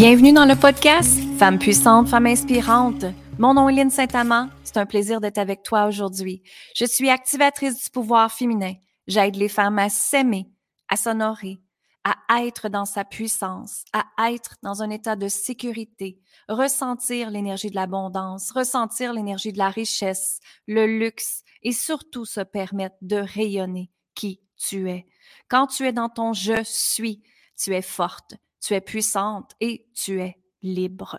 Bienvenue dans le podcast Femme puissante, femme inspirante. Mon nom est Lynne Saint-Amand. C'est un plaisir d'être avec toi aujourd'hui. Je suis activatrice du pouvoir féminin. J'aide les femmes à s'aimer, à s'honorer, à être dans sa puissance, à être dans un état de sécurité, ressentir l'énergie de l'abondance, ressentir l'énergie de la richesse, le luxe et surtout se permettre de rayonner qui tu es. Quand tu es dans ton je suis, tu es forte, tu es puissante et tu es libre.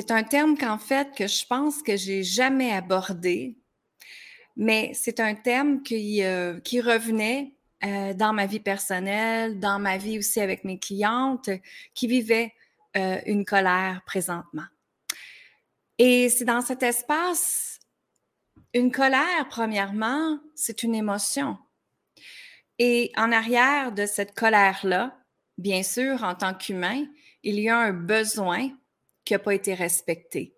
C'est un terme qu'en fait que je pense que j'ai jamais abordé, mais c'est un terme qui, euh, revenait euh, dans ma vie personnelle, dans ma vie aussi avec mes clientes qui vivaient euh, une colère présentement. Et c'est dans cet espace, une colère, premièrement, c'est une émotion. Et en arrière de cette colère-là, bien sûr, en tant qu'humain, il y a un besoin qui n'a pas été respecté.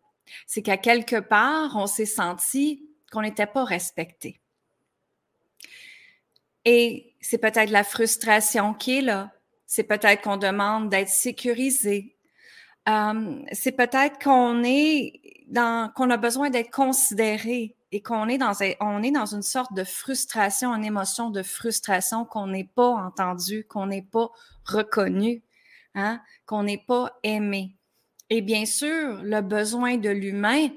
C'est qu'à quelque part, on s'est senti qu'on n'était pas respecté. Et c'est peut-être la frustration qui est là. C'est peut-être qu'on demande d'être sécurisé. Euh, c'est peut-être qu'on est dans, qu'on a besoin d'être considéré et qu'on est dans, on est dans une sorte de frustration, une émotion de frustration qu'on n'est pas entendu, qu'on n'est pas reconnu, hein, qu'on n'est pas aimé. Et bien sûr, le besoin de l'humain,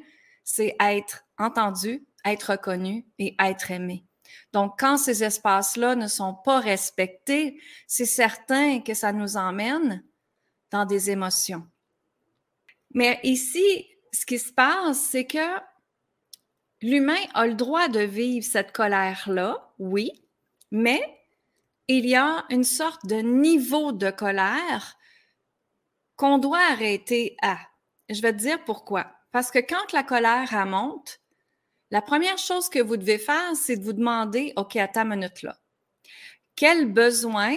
c'est être entendu, être reconnu et être aimé. Donc, quand ces espaces-là ne sont pas respectés, c'est certain que ça nous emmène dans des émotions. Mais ici, ce qui se passe, c'est que L'humain a le droit de vivre cette colère-là, oui, mais il y a une sorte de niveau de colère qu'on doit arrêter à. Je vais te dire pourquoi. Parce que quand la colère remonte, la première chose que vous devez faire, c'est de vous demander, OK, à ta minute là, quel besoin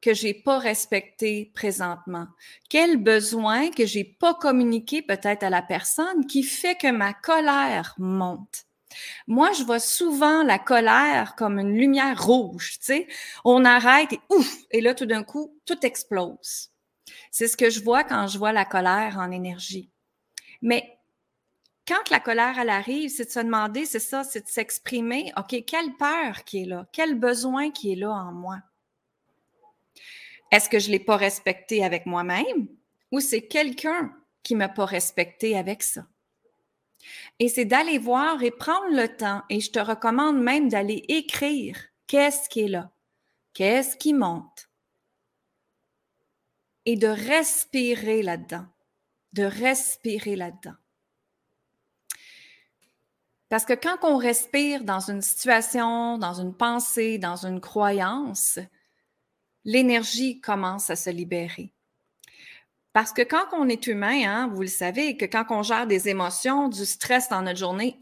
que j'ai pas respecté présentement? Quel besoin que j'ai pas communiqué peut-être à la personne qui fait que ma colère monte? Moi, je vois souvent la colère comme une lumière rouge, tu sais. On arrête et ouf, et là, tout d'un coup, tout explose. C'est ce que je vois quand je vois la colère en énergie. Mais quand la colère, arrive, c'est de se demander, c'est ça, c'est de s'exprimer, OK, quelle peur qui est là? Quel besoin qui est là en moi? Est-ce que je ne l'ai pas respecté avec moi-même ou c'est quelqu'un qui ne m'a pas respecté avec ça? Et c'est d'aller voir et prendre le temps, et je te recommande même d'aller écrire qu'est-ce qui est là, qu'est-ce qui monte, et de respirer là-dedans, de respirer là-dedans. Parce que quand on respire dans une situation, dans une pensée, dans une croyance, l'énergie commence à se libérer. Parce que quand on est humain, hein, vous le savez, que quand on gère des émotions, du stress dans notre journée,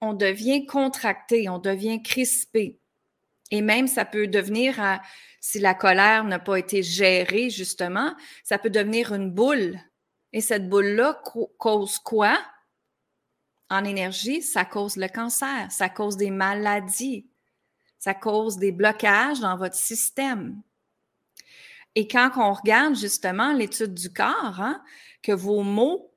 on devient contracté, on devient crispé. Et même, ça peut devenir, si la colère n'a pas été gérée, justement, ça peut devenir une boule. Et cette boule-là cause quoi? En énergie, ça cause le cancer, ça cause des maladies, ça cause des blocages dans votre système. Et quand on regarde justement l'étude du corps, hein, que vos mots,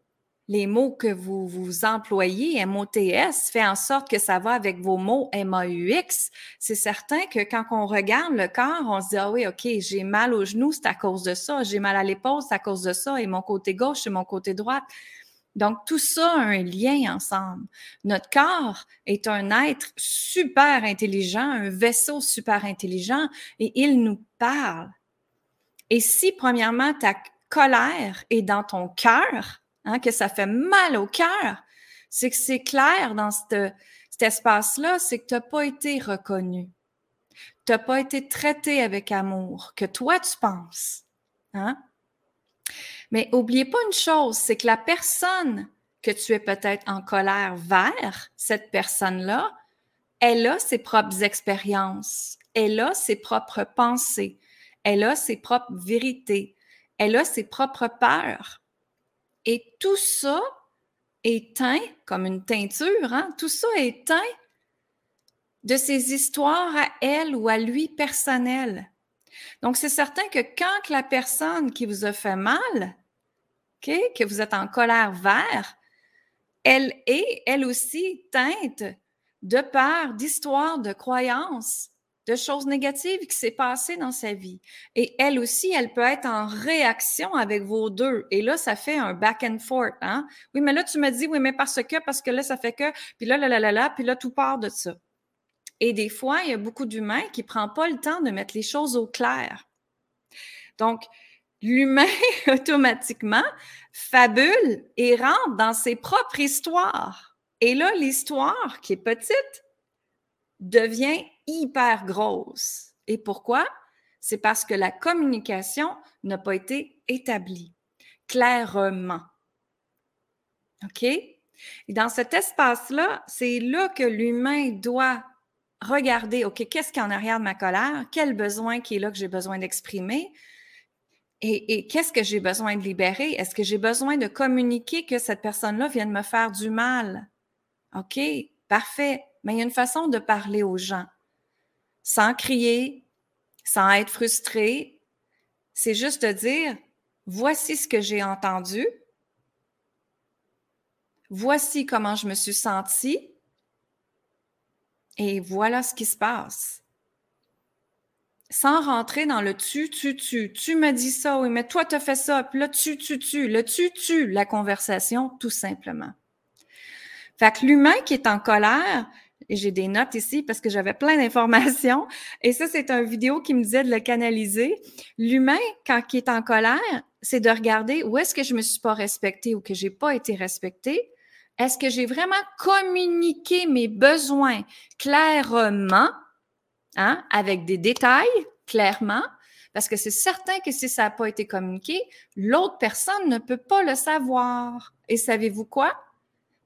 les mots que vous, vous employez, MOTS, fait en sorte que ça va avec vos mots MAUX, c'est certain que quand on regarde le corps, on se dit, ah oui, OK, j'ai mal au genou, c'est à cause de ça, j'ai mal à l'épaule, c'est à cause de ça, et mon côté gauche, et mon côté droite. Donc, tout ça a un lien ensemble. Notre corps est un être super intelligent, un vaisseau super intelligent, et il nous parle. Et si, premièrement, ta colère est dans ton cœur, hein, que ça fait mal au cœur, c'est que c'est clair dans cet espace-là, c'est que tu n'as pas été reconnu. Tu n'as pas été traité avec amour, que toi tu penses. Hein? Mais oubliez pas une chose, c'est que la personne que tu es peut-être en colère vers, cette personne-là, elle a ses propres expériences, elle a ses propres pensées, elle a ses propres vérités, elle a ses propres peurs. Et tout ça est teint comme une teinture, hein? tout ça est teint de ses histoires à elle ou à lui personnelles. Donc, c'est certain que quand la personne qui vous a fait mal, que vous êtes en colère vers, elle est, elle aussi, teinte de peur, d'histoires, de croyances, de choses négatives qui s'est passées dans sa vie. Et elle aussi, elle peut être en réaction avec vos deux. Et là, ça fait un back and forth. Hein? Oui, mais là, tu me dis, oui, mais parce que, parce que là, ça fait que, puis là, là, là, là, là, puis là, tout part de ça. Et des fois, il y a beaucoup d'humains qui ne prennent pas le temps de mettre les choses au clair. Donc, l'humain, automatiquement, fabule et rentre dans ses propres histoires. Et là, l'histoire, qui est petite, devient hyper grosse. Et pourquoi? C'est parce que la communication n'a pas été établie clairement. OK? Et dans cet espace-là, c'est là que l'humain doit regarder, OK, qu'est-ce qui est en arrière de ma colère? Quel besoin qui est là que j'ai besoin d'exprimer? Et, qu'est-ce que j'ai besoin de libérer? Est-ce que j'ai besoin de communiquer que cette personne-là vient de me faire du mal? OK, parfait. Mais il y a une façon de parler aux gens sans crier, sans être frustré. C'est juste de dire, voici ce que j'ai entendu, voici comment je me suis sentie, et voilà ce qui se passe. Sans rentrer dans le tu, tu, tu. Tu me dis ça, oui, mais toi, tu as fait ça. Puis là, tu, tu, tu. Le tu, tu, la conversation, tout simplement. Fait que l'humain qui est en colère, j'ai des notes ici parce que j'avais plein d'informations. Et ça, c'est une vidéo qui me disait de le canaliser. L'humain, quand il est en colère, c'est de regarder où est-ce que je me suis pas respecté ou que j'ai pas été respecté est-ce que j'ai vraiment communiqué mes besoins clairement, hein, avec des détails, clairement? Parce que c'est certain que si ça n'a pas été communiqué, l'autre personne ne peut pas le savoir. Et savez-vous quoi?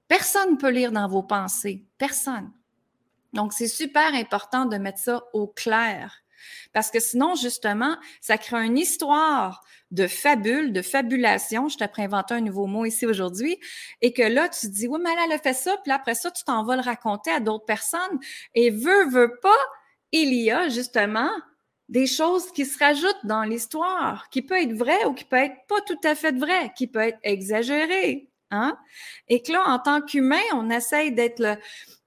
Personne ne peut lire dans vos pensées. Personne. Donc, c'est super important de mettre ça au clair. Parce que sinon, justement, ça crée une histoire de fabule, de fabulation. Je t'ai inventé un nouveau mot ici aujourd'hui. Et que là, tu te dis, oui, mais elle, a fait ça. Puis après ça, tu t'en vas le raconter à d'autres personnes. Et veut, veut pas, il y a justement des choses qui se rajoutent dans l'histoire, qui peut être vrai ou qui peut être pas tout à fait vrai, qui peut être exagéré. Hein? Et que là, en tant qu'humain, on essaye d'être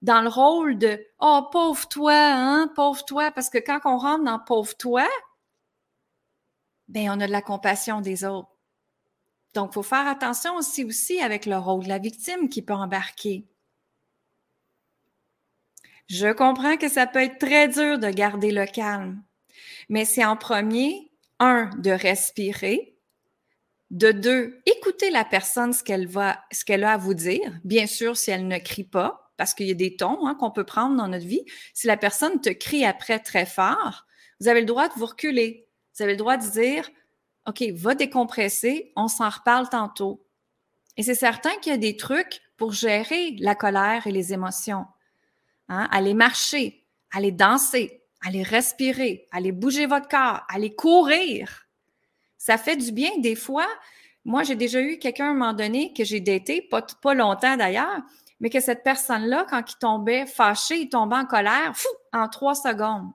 dans le rôle de Oh, pauvre toi, hein, pauvre toi, parce que quand on rentre dans pauvre toi, ben on a de la compassion des autres. Donc, il faut faire attention aussi avec le rôle de la victime qui peut embarquer. Je comprends que ça peut être très dur de garder le calme, mais c'est en premier, un, de respirer, de deux, écouter la personne ce qu'elle a à vous dire, bien sûr si elle ne crie pas, parce qu'il y a des tons hein, qu'on peut prendre dans notre vie. Si la personne te crie après très fort, vous avez le droit de vous reculer. Vous avez le droit de dire, OK, va décompresser, on s'en reparle tantôt. Et c'est certain qu'il y a des trucs pour gérer la colère et les émotions. Hein? Aller marcher, aller danser, aller respirer, aller bouger votre corps, aller courir. Ça fait du bien. Des fois, moi, j'ai déjà eu quelqu'un à un moment donné que j'ai daté, pas, pas longtemps d'ailleurs, mais que cette personne-là, quand il tombait fâché, il tombait en colère, fou, en trois secondes.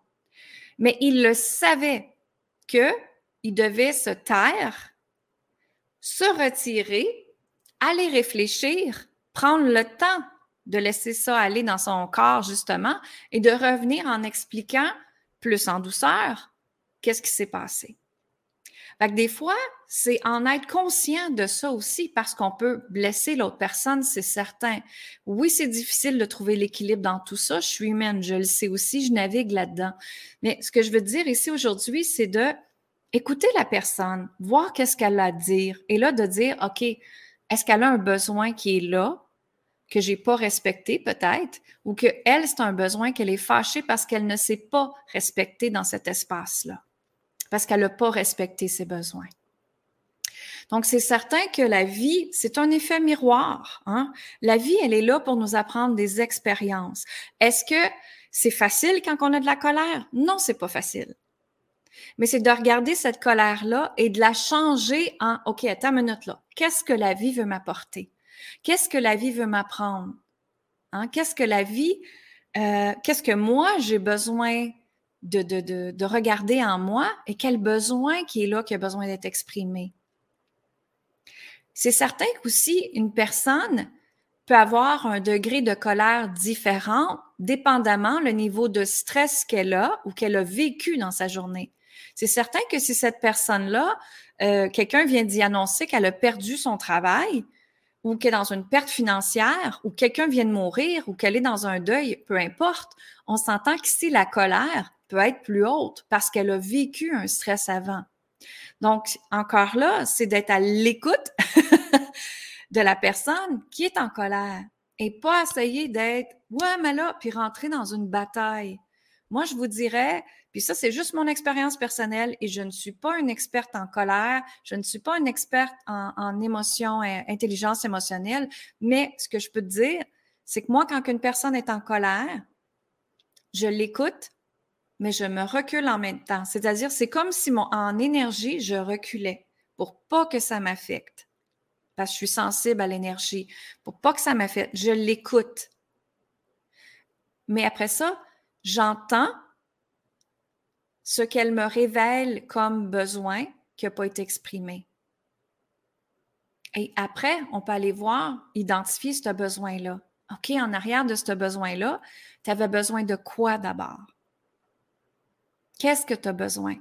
Mais il le savait que il devait se taire, se retirer, aller réfléchir, prendre le temps de laisser ça aller dans son corps, justement, et de revenir en expliquant plus en douceur qu'est-ce qui s'est passé. Fait que des fois, c'est en être conscient de ça aussi parce qu'on peut blesser l'autre personne, c'est certain. Oui, c'est difficile de trouver l'équilibre dans tout ça. Je suis humaine, je le sais aussi, je navigue là-dedans. Mais ce que je veux dire ici aujourd'hui, c'est de écouter la personne, voir qu'est-ce qu'elle a à dire et là de dire, OK, Est-ce qu'elle a un besoin qui est là, que j'ai pas respecté peut-être, ou que elle, c'est un besoin qu'elle est fâchée parce qu'elle ne s'est pas respectée dans cet espace-là, parce qu'elle n'a pas respecté ses besoins. Donc, c'est certain que la vie, c'est un effet miroir. Hein? La vie, elle est là pour nous apprendre des expériences. Est-ce que c'est facile quand on a de la colère? Non, c'est pas facile. Mais c'est de regarder cette colère-là et de la changer en, OK, attends une minute là. Qu'est-ce que la vie veut m'apporter? Qu'est-ce que la vie veut m'apprendre? Hein? Qu'est-ce que la vie, euh, qu'est-ce que moi j'ai besoin de, de, de, de, regarder en moi et quel besoin qui est là qui a besoin d'être exprimé? C'est certain qu'aussi une personne peut avoir un degré de colère différent dépendamment le niveau de stress qu'elle a ou qu'elle a vécu dans sa journée. C'est certain que si cette personne-là, euh, quelqu'un vient d'y annoncer qu'elle a perdu son travail ou qu'elle est dans une perte financière ou quelqu'un vient de mourir ou qu'elle est dans un deuil, peu importe, on s'entend qu'ici la colère peut être plus haute parce qu'elle a vécu un stress avant. Donc, encore là, c'est d'être à l'écoute de la personne qui est en colère et pas essayer d'être, ouais, mais là, puis rentrer dans une bataille. Moi, je vous dirais, puis ça, c'est juste mon expérience personnelle et je ne suis pas une experte en colère, je ne suis pas une experte en, en émotion, intelligence émotionnelle, mais ce que je peux te dire, c'est que moi, quand une personne est en colère, je l'écoute, mais je me recule en même temps. C'est-à-dire, c'est comme si mon, en énergie, je reculais pour pas que ça m'affecte. Parce que je suis sensible à l'énergie. Pour pas que ça m'affecte, je l'écoute. Mais après ça, j'entends ce qu'elle me révèle comme besoin qui n'a pas été exprimé. Et après, on peut aller voir, identifier ce besoin-là. OK, en arrière de ce besoin-là, tu avais besoin de quoi d'abord? Qu'est-ce que tu as besoin?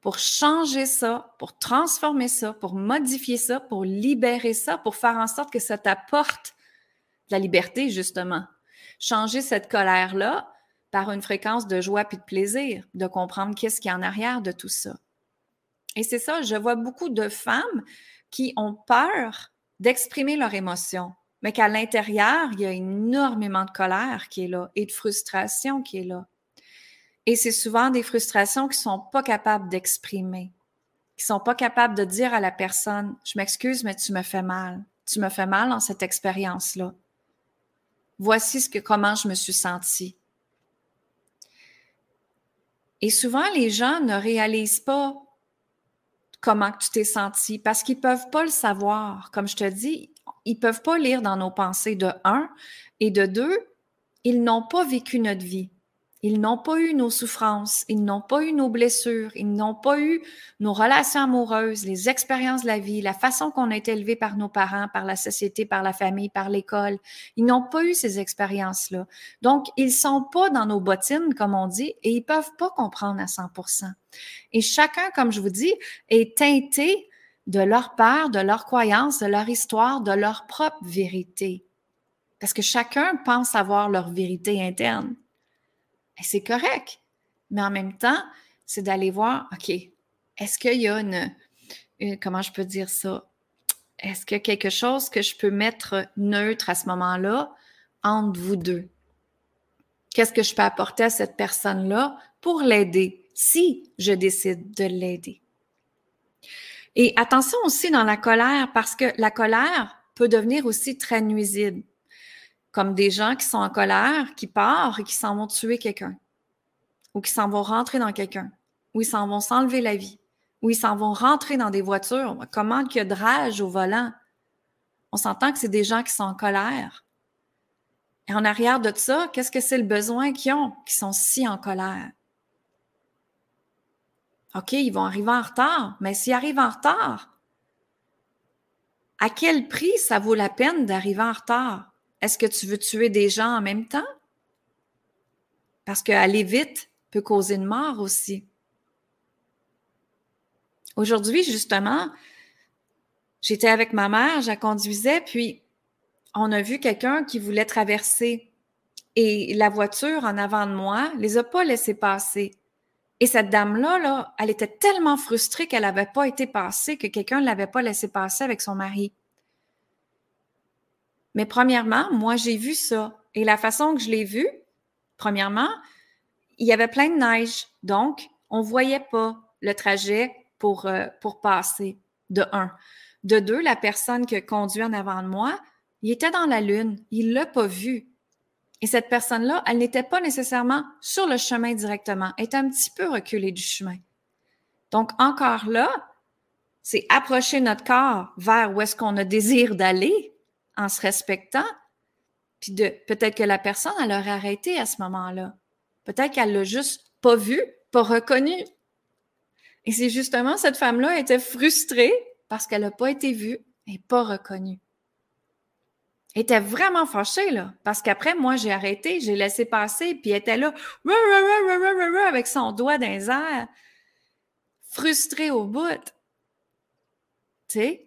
Pour changer ça, pour transformer ça, pour modifier ça, pour libérer ça, pour faire en sorte que ça t'apporte la liberté, justement. Changer cette colère-là par une fréquence de joie puis de plaisir, de comprendre qu'est-ce qui est en arrière de tout ça. Et c'est ça, je vois beaucoup de femmes qui ont peur d'exprimer leurs émotions, mais qu'à l'intérieur, il y a énormément de colère qui est là et de frustration qui est là. Et c'est souvent des frustrations qui sont pas capables d'exprimer, qui sont pas capables de dire à la personne, je m'excuse, mais tu me fais mal. Tu me fais mal dans cette expérience-là. Voici ce que, comment je me suis sentie. Et souvent, les gens ne réalisent pas comment tu t'es senti parce qu'ils peuvent pas le savoir. Comme je te dis, ils peuvent pas lire dans nos pensées de un et de deux, ils n'ont pas vécu notre vie. Ils n'ont pas eu nos souffrances, ils n'ont pas eu nos blessures, ils n'ont pas eu nos relations amoureuses, les expériences de la vie, la façon qu'on a été élevé par nos parents, par la société, par la famille, par l'école. Ils n'ont pas eu ces expériences-là. Donc, ils sont pas dans nos bottines, comme on dit, et ils peuvent pas comprendre à 100% Et chacun, comme je vous dis, est teinté de leur peur, de leur croyance, de leur histoire, de leur propre vérité. Parce que chacun pense avoir leur vérité interne c'est correct. Mais en même temps, c'est d'aller voir, OK, est-ce qu'il y a une, comment je peux dire ça? Est-ce qu'il y a quelque chose que je peux mettre neutre à ce moment-là entre vous deux? Qu'est-ce que je peux apporter à cette personne-là pour l'aider si je décide de l'aider? Et attention aussi dans la colère parce que la colère peut devenir aussi très nuisible comme des gens qui sont en colère, qui partent et qui s'en vont tuer quelqu'un, ou qui s'en vont rentrer dans quelqu'un, ou ils s'en vont s'enlever la vie, ou ils s'en vont rentrer dans des voitures. Comment qu'il y a de rage au volant? On s'entend que c'est des gens qui sont en colère. Et en arrière de ça, qu'est-ce que c'est le besoin qu'ils ont, qui sont si en colère? OK, ils vont arriver en retard, mais s'ils arrivent en retard, à quel prix ça vaut la peine d'arriver en retard? Est-ce que tu veux tuer des gens en même temps? Parce qu'aller vite peut causer une mort aussi. Aujourd'hui, justement, j'étais avec ma mère, je la conduisais, puis on a vu quelqu'un qui voulait traverser et la voiture en avant de moi les a pas laissés passer. Et cette dame-là, là, elle était tellement frustrée qu'elle n'avait pas été passée, que quelqu'un ne l'avait pas laissé passer avec son mari. Mais premièrement, moi, j'ai vu ça. Et la façon que je l'ai vu, premièrement, il y avait plein de neige. Donc, on ne voyait pas le trajet pour, euh, pour passer, de un. De deux, la personne qui conduit en avant de moi, il était dans la lune. Il ne l'a pas vu. Et cette personne-là, elle n'était pas nécessairement sur le chemin directement. Elle était un petit peu reculée du chemin. Donc, encore là, c'est approcher notre corps vers où est-ce qu'on a désir d'aller en se respectant. Puis de peut-être que la personne, elle aurait arrêté à ce moment-là. Peut-être qu'elle l'a juste pas vu, pas reconnu. Et c'est justement cette femme-là était frustrée parce qu'elle n'a pas été vue et pas reconnue. Elle était vraiment fâchée, là, parce qu'après, moi, j'ai arrêté, j'ai laissé passer, puis elle était là, avec son doigt dans les airs, frustrée au bout. Tu sais?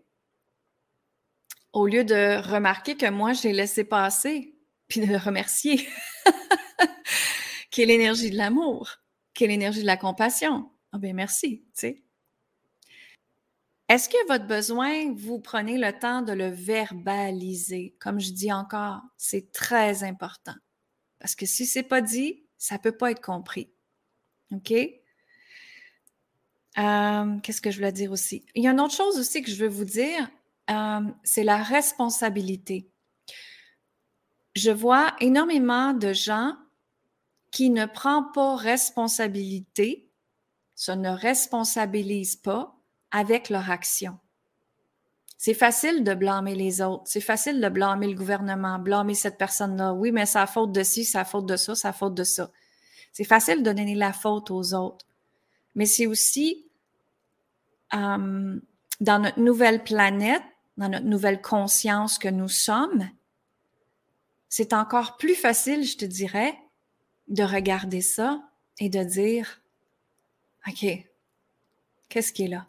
Au lieu de remarquer que moi, j'ai laissé passer, puis de le remercier. Quelle l'énergie de l'amour, Quelle l'énergie de la compassion. Ah ben merci, tu sais. Est-ce que votre besoin, vous prenez le temps de le verbaliser? Comme je dis encore, c'est très important. Parce que si c'est pas dit, ça ne peut pas être compris. OK? Euh, qu'est-ce que je voulais dire aussi? Il y a une autre chose aussi que je veux vous dire, euh, c'est la responsabilité. Je vois énormément de gens qui ne prennent pas responsabilité, se ne responsabilisent pas avec leur action. C'est facile de blâmer les autres. C'est facile de blâmer le gouvernement, blâmer cette personne-là. Oui, mais c'est la faute de ci, c'est la faute de ça, c'est la faute de ça. C'est facile de donner la faute aux autres. Mais c'est aussi euh, dans notre nouvelle planète, dans notre nouvelle conscience que nous sommes, c'est encore plus facile, je te dirais, de regarder ça et de dire, OK, qu'est-ce qui est là?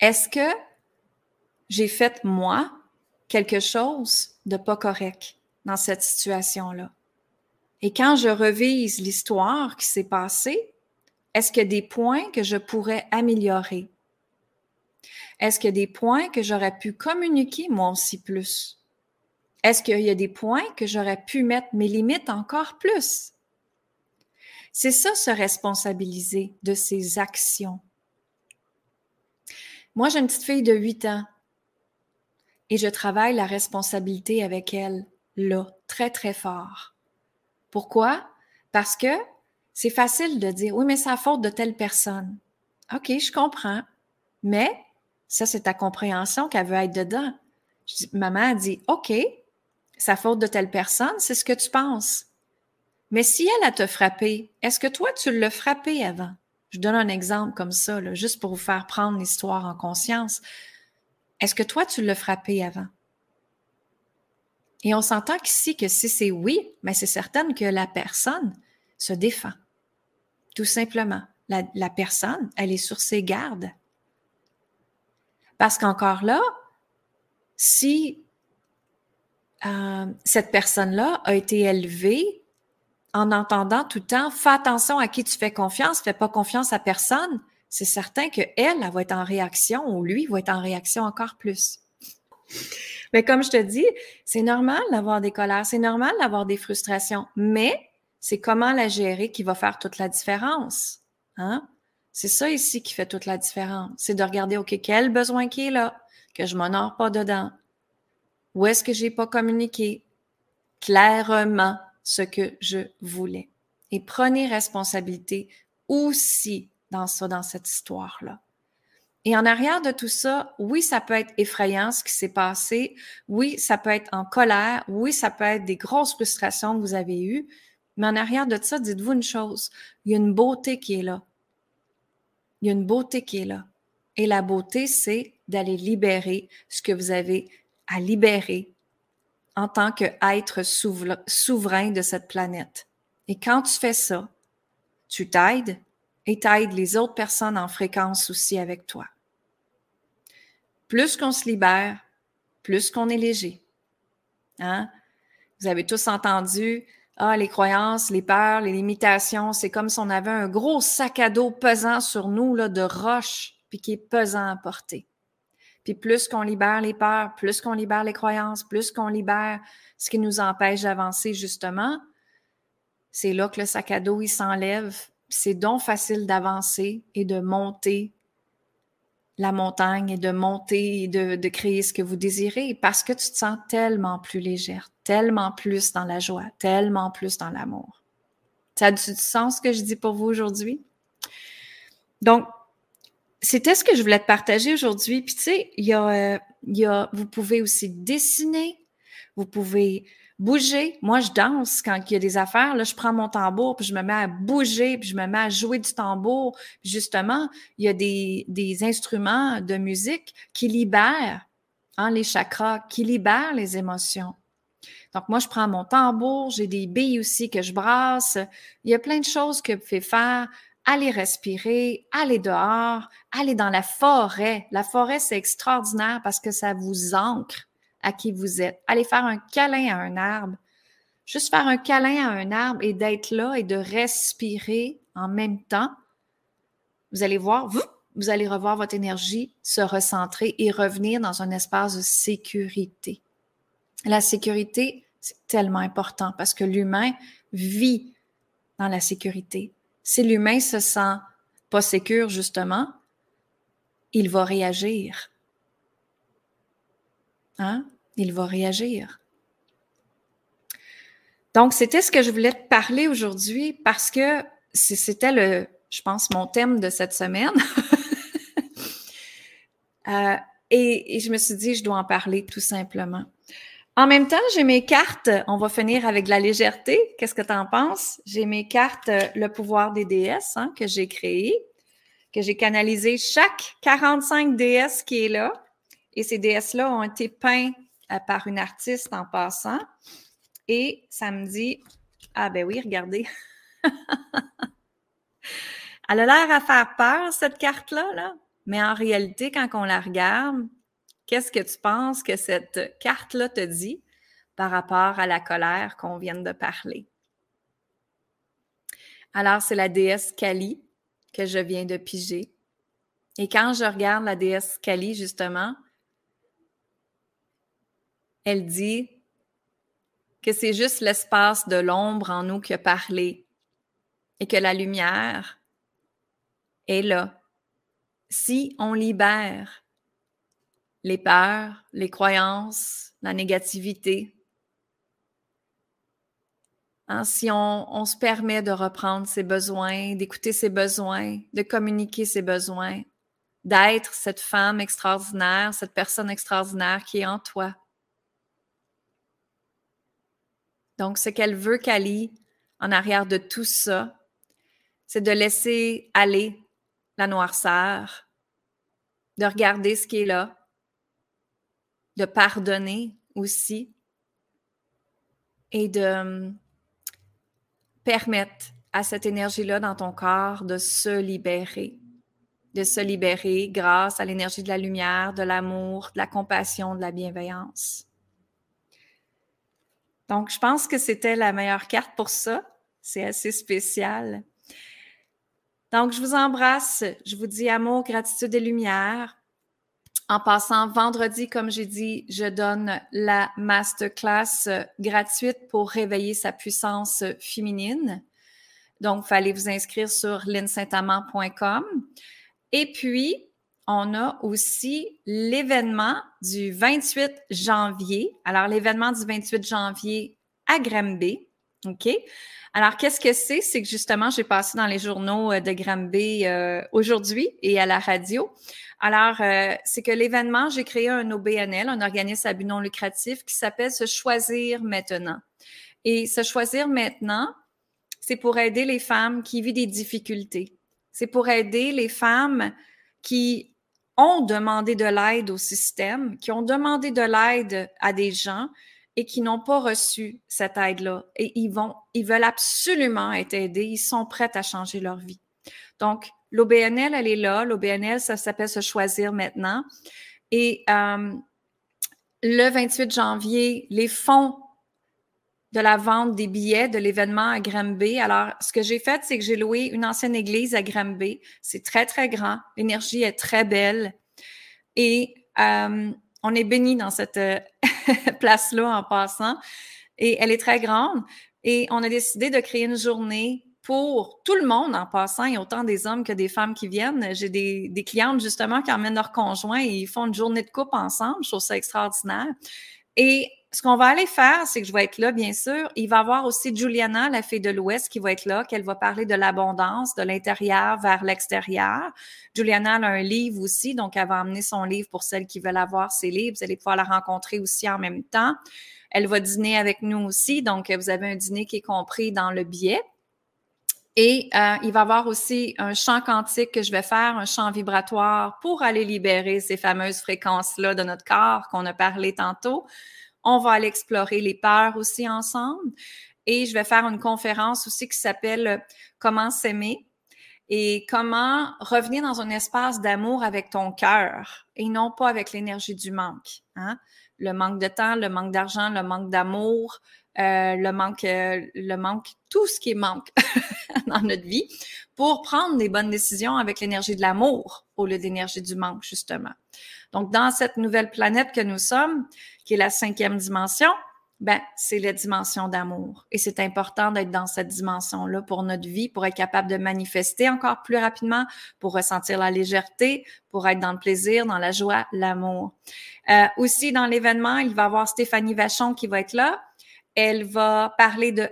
Est-ce que j'ai fait, moi, quelque chose de pas correct dans cette situation-là? Et quand je revise l'histoire qui s'est passée, est-ce qu'il y a des points que je pourrais améliorer? Est-ce qu'il y a des points que j'aurais pu communiquer moi aussi plus? Est-ce qu'il y a des points que j'aurais pu mettre mes limites encore plus? C'est ça, se responsabiliser de ses actions. Moi, j'ai une petite fille de 8 ans et je travaille la responsabilité avec elle, là, très, très fort. Pourquoi? Parce que c'est facile de dire, oui, mais c'est la faute de telle personne. OK, je comprends. Mais ça, c'est ta compréhension qu'elle veut être dedans. maman a dit, OK, la faute de telle personne, c'est ce que tu penses. Mais si elle a te frappé, est-ce que toi, tu l'as frappé avant? Je donne un exemple comme ça, juste pour vous faire prendre l'histoire en conscience. Est-ce que toi, tu l'as frappé avant? Et on s'entend qu'ici que si c'est oui, mais c'est certain que la personne se défend. Tout simplement. La personne, elle est sur ses gardes. Parce qu'encore là, si euh, cette personne-là a été élevée en entendant tout le temps, fais attention à qui tu fais confiance, fais pas confiance à personne, c'est certain que elle, va être en réaction ou lui va être en réaction encore plus. Mais comme je te dis, c'est normal d'avoir des colères, c'est normal d'avoir des frustrations, mais c'est comment la gérer qui va faire toute la différence. Hein? C'est ça ici qui fait toute la différence. C'est de regarder, OK, quel besoin qui est là, que je m'honore pas dedans. Où est-ce que j'ai pas communiqué clairement ce que je voulais? Et prenez responsabilité aussi dans ça, dans cette histoire-là. Et en arrière de tout ça, oui, ça peut être effrayant ce qui s'est passé. Oui, ça peut être en colère. Oui, ça peut être des grosses frustrations que vous avez eues. Mais en arrière de ça, dites-vous une chose. Il y a une beauté qui est là. Il y a une beauté qui est là. Et la beauté, c'est d'aller libérer ce que vous avez à libérer en tant qu'être souverain de cette planète. Et quand tu fais ça, tu t'aides et t'aides les autres personnes en fréquence aussi avec toi. Plus qu'on se libère, plus qu'on est léger. Hein? Vous avez tous entendu, ah, les croyances, les peurs, les limitations, c'est comme si on avait un gros sac à dos pesant sur nous là, de roches, puis qui est pesant à porter. Puis plus qu'on libère les peurs, plus qu'on libère les croyances, plus qu'on libère ce qui nous empêche d'avancer, justement, c'est là que le sac à dos, il s'enlève. C'est donc facile d'avancer et de monter la montagne et de monter et de, créer ce que vous désirez parce que tu te sens tellement plus légère, tellement plus dans la joie, tellement plus dans l'amour. Ça a du sens ce que je dis pour vous aujourd'hui? Donc, c'était ce que je voulais te partager aujourd'hui. Puis tu sais, il y a, euh, il y a, vous pouvez aussi dessiner, vous pouvez bouger. Moi, je danse quand il y a des affaires. Là, je prends mon tambour, puis je me mets à bouger, puis je me mets à jouer du tambour. justement, il y a des, des instruments de musique qui libèrent hein, les chakras, qui libèrent les émotions. Donc, moi, je prends mon tambour, j'ai des billes aussi que je brasse. Il y a plein de choses que vous pouvez faire. Allez respirer, allez dehors, allez dans la forêt. La forêt, c'est extraordinaire parce que ça vous ancre à qui vous êtes. Allez faire un câlin à un arbre. Juste faire un câlin à un arbre et d'être là et de respirer en même temps. Vous allez voir, vous, vous allez revoir votre énergie se recentrer et revenir dans un espace de sécurité. La sécurité, c'est tellement important parce que l'humain vit dans la sécurité. Si l'humain se sent pas sécure, justement, il va réagir. Hein? Il va réagir. Donc, c'était ce que je voulais te parler aujourd'hui parce que c'était le, je pense, mon thème de cette semaine. Euh, et, je me suis dit, je dois en parler tout simplement. En même temps, j'ai mes cartes. On va finir avec la légèreté. Qu'est-ce que tu en penses? J'ai mes cartes euh, Le pouvoir des déesses hein, que j'ai créées, que j'ai canalisé chaque 45 déesses qui est là. Et ces déesses-là ont été peintes euh, par une artiste en passant. Et ça me dit Ah, ben oui, regardez. Elle a l'air à faire peur, cette carte-là, là. Mais en réalité, quand on la regarde, Qu'est-ce que tu penses que cette carte-là te dit par rapport à la colère qu'on vient de parler? Alors, c'est la déesse Kali que je viens de piger. Et quand je regarde la déesse Kali, justement, elle dit que c'est juste l'espace de l'ombre en nous qui a parlé et que la lumière est là. Si on libère les peurs, les croyances, la négativité. Hein, si on, on, se permet de reprendre ses besoins, d'écouter ses besoins, de communiquer ses besoins, d'être cette femme extraordinaire, cette personne extraordinaire qui est en toi. Donc, ce qu'elle veut, Kali, en arrière de tout ça, c'est de laisser aller la noirceur, de regarder ce qui est là, de pardonner aussi et de hum, permettre à cette énergie-là dans ton corps de se libérer, de se libérer grâce à l'énergie de la lumière, de l'amour, de la compassion, de la bienveillance. Donc, je pense que c'était la meilleure carte pour ça. C'est assez spécial. Donc, je vous embrasse. Je vous dis amour, gratitude et lumière. En passant, vendredi, comme j'ai dit, je donne la masterclass gratuite pour réveiller sa puissance féminine. Donc, il fallait vous inscrire sur linsaintamant.com. Et puis, on a aussi l'événement du 28 janvier. Alors, l'événement du 28 janvier à Granby. OK? Alors, qu'est-ce que c'est? C'est que justement, j'ai passé dans les journaux euh, de Granby euh, aujourd'hui et à la radio. Alors, euh, c'est que l'événement, j'ai créé un OBNL, un organisme à but non lucratif qui s'appelle Se choisir maintenant. Et Se choisir maintenant, c'est pour aider les femmes qui vivent des difficultés. C'est pour aider les femmes qui ont demandé de l'aide au système, qui ont demandé de l'aide à des gens et qui n'ont pas reçu cette aide-là. Et ils vont, ils veulent absolument être aidés. Ils sont prêts à changer leur vie. Donc, L'OBNL, elle est là. L'OBNL, ça s'appelle Se choisir maintenant. Et euh, le 28 janvier, les fonds de la vente des billets de l'événement à Granby. Alors, ce que j'ai fait, c'est que j'ai loué une ancienne église à Granby. C'est très, très grand. L'énergie est très belle. Et Euh, on est béni dans cette place-là en passant. Et elle est très grande. Et on a décidé de créer une journée pour tout le monde en passant. Il y a autant des hommes que des femmes qui viennent. J'ai des, des clientes justement qui emmènent leurs conjoints et ils font une journée de coupe ensemble. Je trouve ça extraordinaire. Et ce qu'on va aller faire, c'est que je vais être là, bien sûr. Il va y avoir aussi Juliana, la fille de l'Ouest, qui va être là, qu'elle va parler de l'abondance, de l'intérieur vers l'extérieur. Juliana a un livre aussi, donc elle va emmener son livre pour celles qui veulent avoir ses livres. Vous allez pouvoir la rencontrer aussi en même temps. Elle va dîner avec nous aussi, donc vous avez un dîner qui est compris dans le billet. Et euh, il va y avoir aussi un chant quantique que je vais faire, un chant vibratoire pour aller libérer ces fameuses fréquences-là de notre corps qu'on a parlé tantôt. On va aller explorer les peurs aussi ensemble. Et je vais faire une conférence aussi qui s'appelle euh, Comment s'aimer et comment revenir dans un espace d'amour avec ton cœur et non pas avec l'énergie du manque. Hein? Le manque de temps, le manque d'argent, le manque d'amour, euh, le manque, euh, le manque, tout ce qui manque dans notre vie pour prendre des bonnes décisions avec l'énergie de l'amour au lieu d'énergie du manque, justement. Donc, dans cette nouvelle planète que nous sommes, qui est la cinquième dimension, ben, c'est la dimension d'amour. Et c'est important d'être dans cette dimension-là pour notre vie, pour être capable de manifester encore plus rapidement, pour ressentir la légèreté, pour être dans le plaisir, dans la joie, l'amour. Euh, aussi, dans l'événement, il va y avoir Stéphanie Vachon qui va être là. Elle va parler de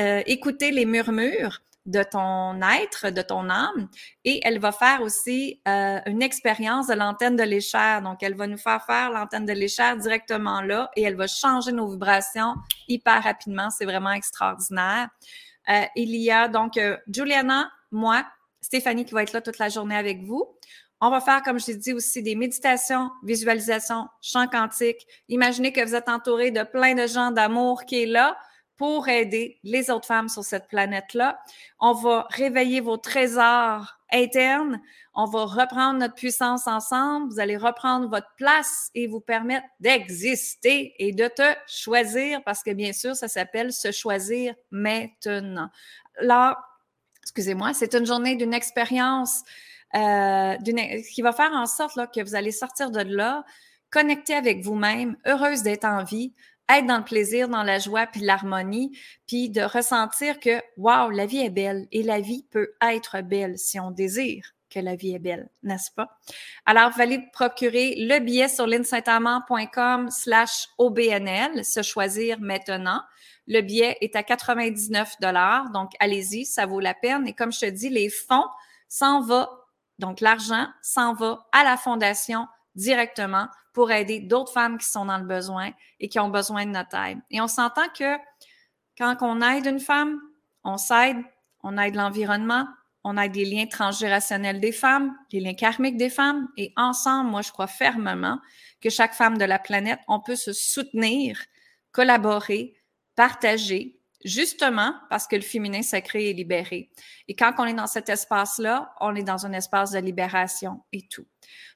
euh, écouter les murmures de ton être, de ton âme, et elle va faire aussi euh, une expérience de l'antenne de l'échelle. Donc, elle va nous faire faire l'antenne de l'échelle directement là, et elle va changer nos vibrations hyper rapidement. C'est vraiment extraordinaire. Euh, il y a donc euh, Juliana, moi, Stéphanie qui va être là toute la journée avec vous. On va faire, comme je l'ai dit aussi, des méditations, visualisations, chants quantiques. Imaginez que vous êtes entouré de plein de gens d'amour qui est là pour aider les autres femmes sur cette planète-là. On va réveiller vos trésors internes. On va reprendre notre puissance ensemble. Vous allez reprendre votre place et vous permettre d'exister et de te choisir parce que bien sûr, ça s'appelle se choisir maintenant. Là, excusez-moi, c'est une journée d'une expérience euh, qui va faire en sorte que vous allez sortir de là, connecté avec vous-même, heureuse d'être en vie, être dans le plaisir, dans la joie, puis l'harmonie, puis de ressentir que, wow, la vie est belle et la vie peut être belle si on désire que la vie est belle, n'est-ce pas? Alors, vous allez procurer le billet sur linsaintamant.com slash OBNL, se choisir maintenant. Le billet est à 99 donc allez-y, ça vaut la peine. Et comme je te dis, les fonds s'en vont, donc l'argent s'en va à la fondation directement pour aider d'autres femmes qui sont dans le besoin et qui ont besoin de notre aide. Et on s'entend que quand on aide une femme, on s'aide, on aide l'environnement, on aide les liens transgénérationnels des femmes, les liens karmiques des femmes, et ensemble, moi, je crois fermement que chaque femme de la planète, on peut se soutenir, collaborer, partager, justement parce que le féminin sacré est libéré. Et quand on est dans cet espace-là, on est dans un espace de libération et tout.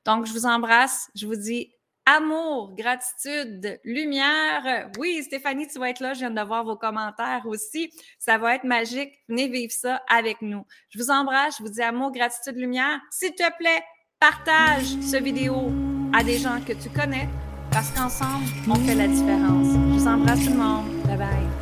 Donc, je vous embrasse, je vous dis amour, gratitude, lumière. Oui, Stéphanie, tu vas être là. Je viens de voir vos commentaires aussi. Ça va être magique. Venez vivre ça avec nous. Je vous embrasse. Je vous dis amour, gratitude, lumière. S'il te plaît, partage ce vidéo à des gens que tu connais parce qu'ensemble, on fait la différence. Je vous embrasse tout le monde. Bye bye.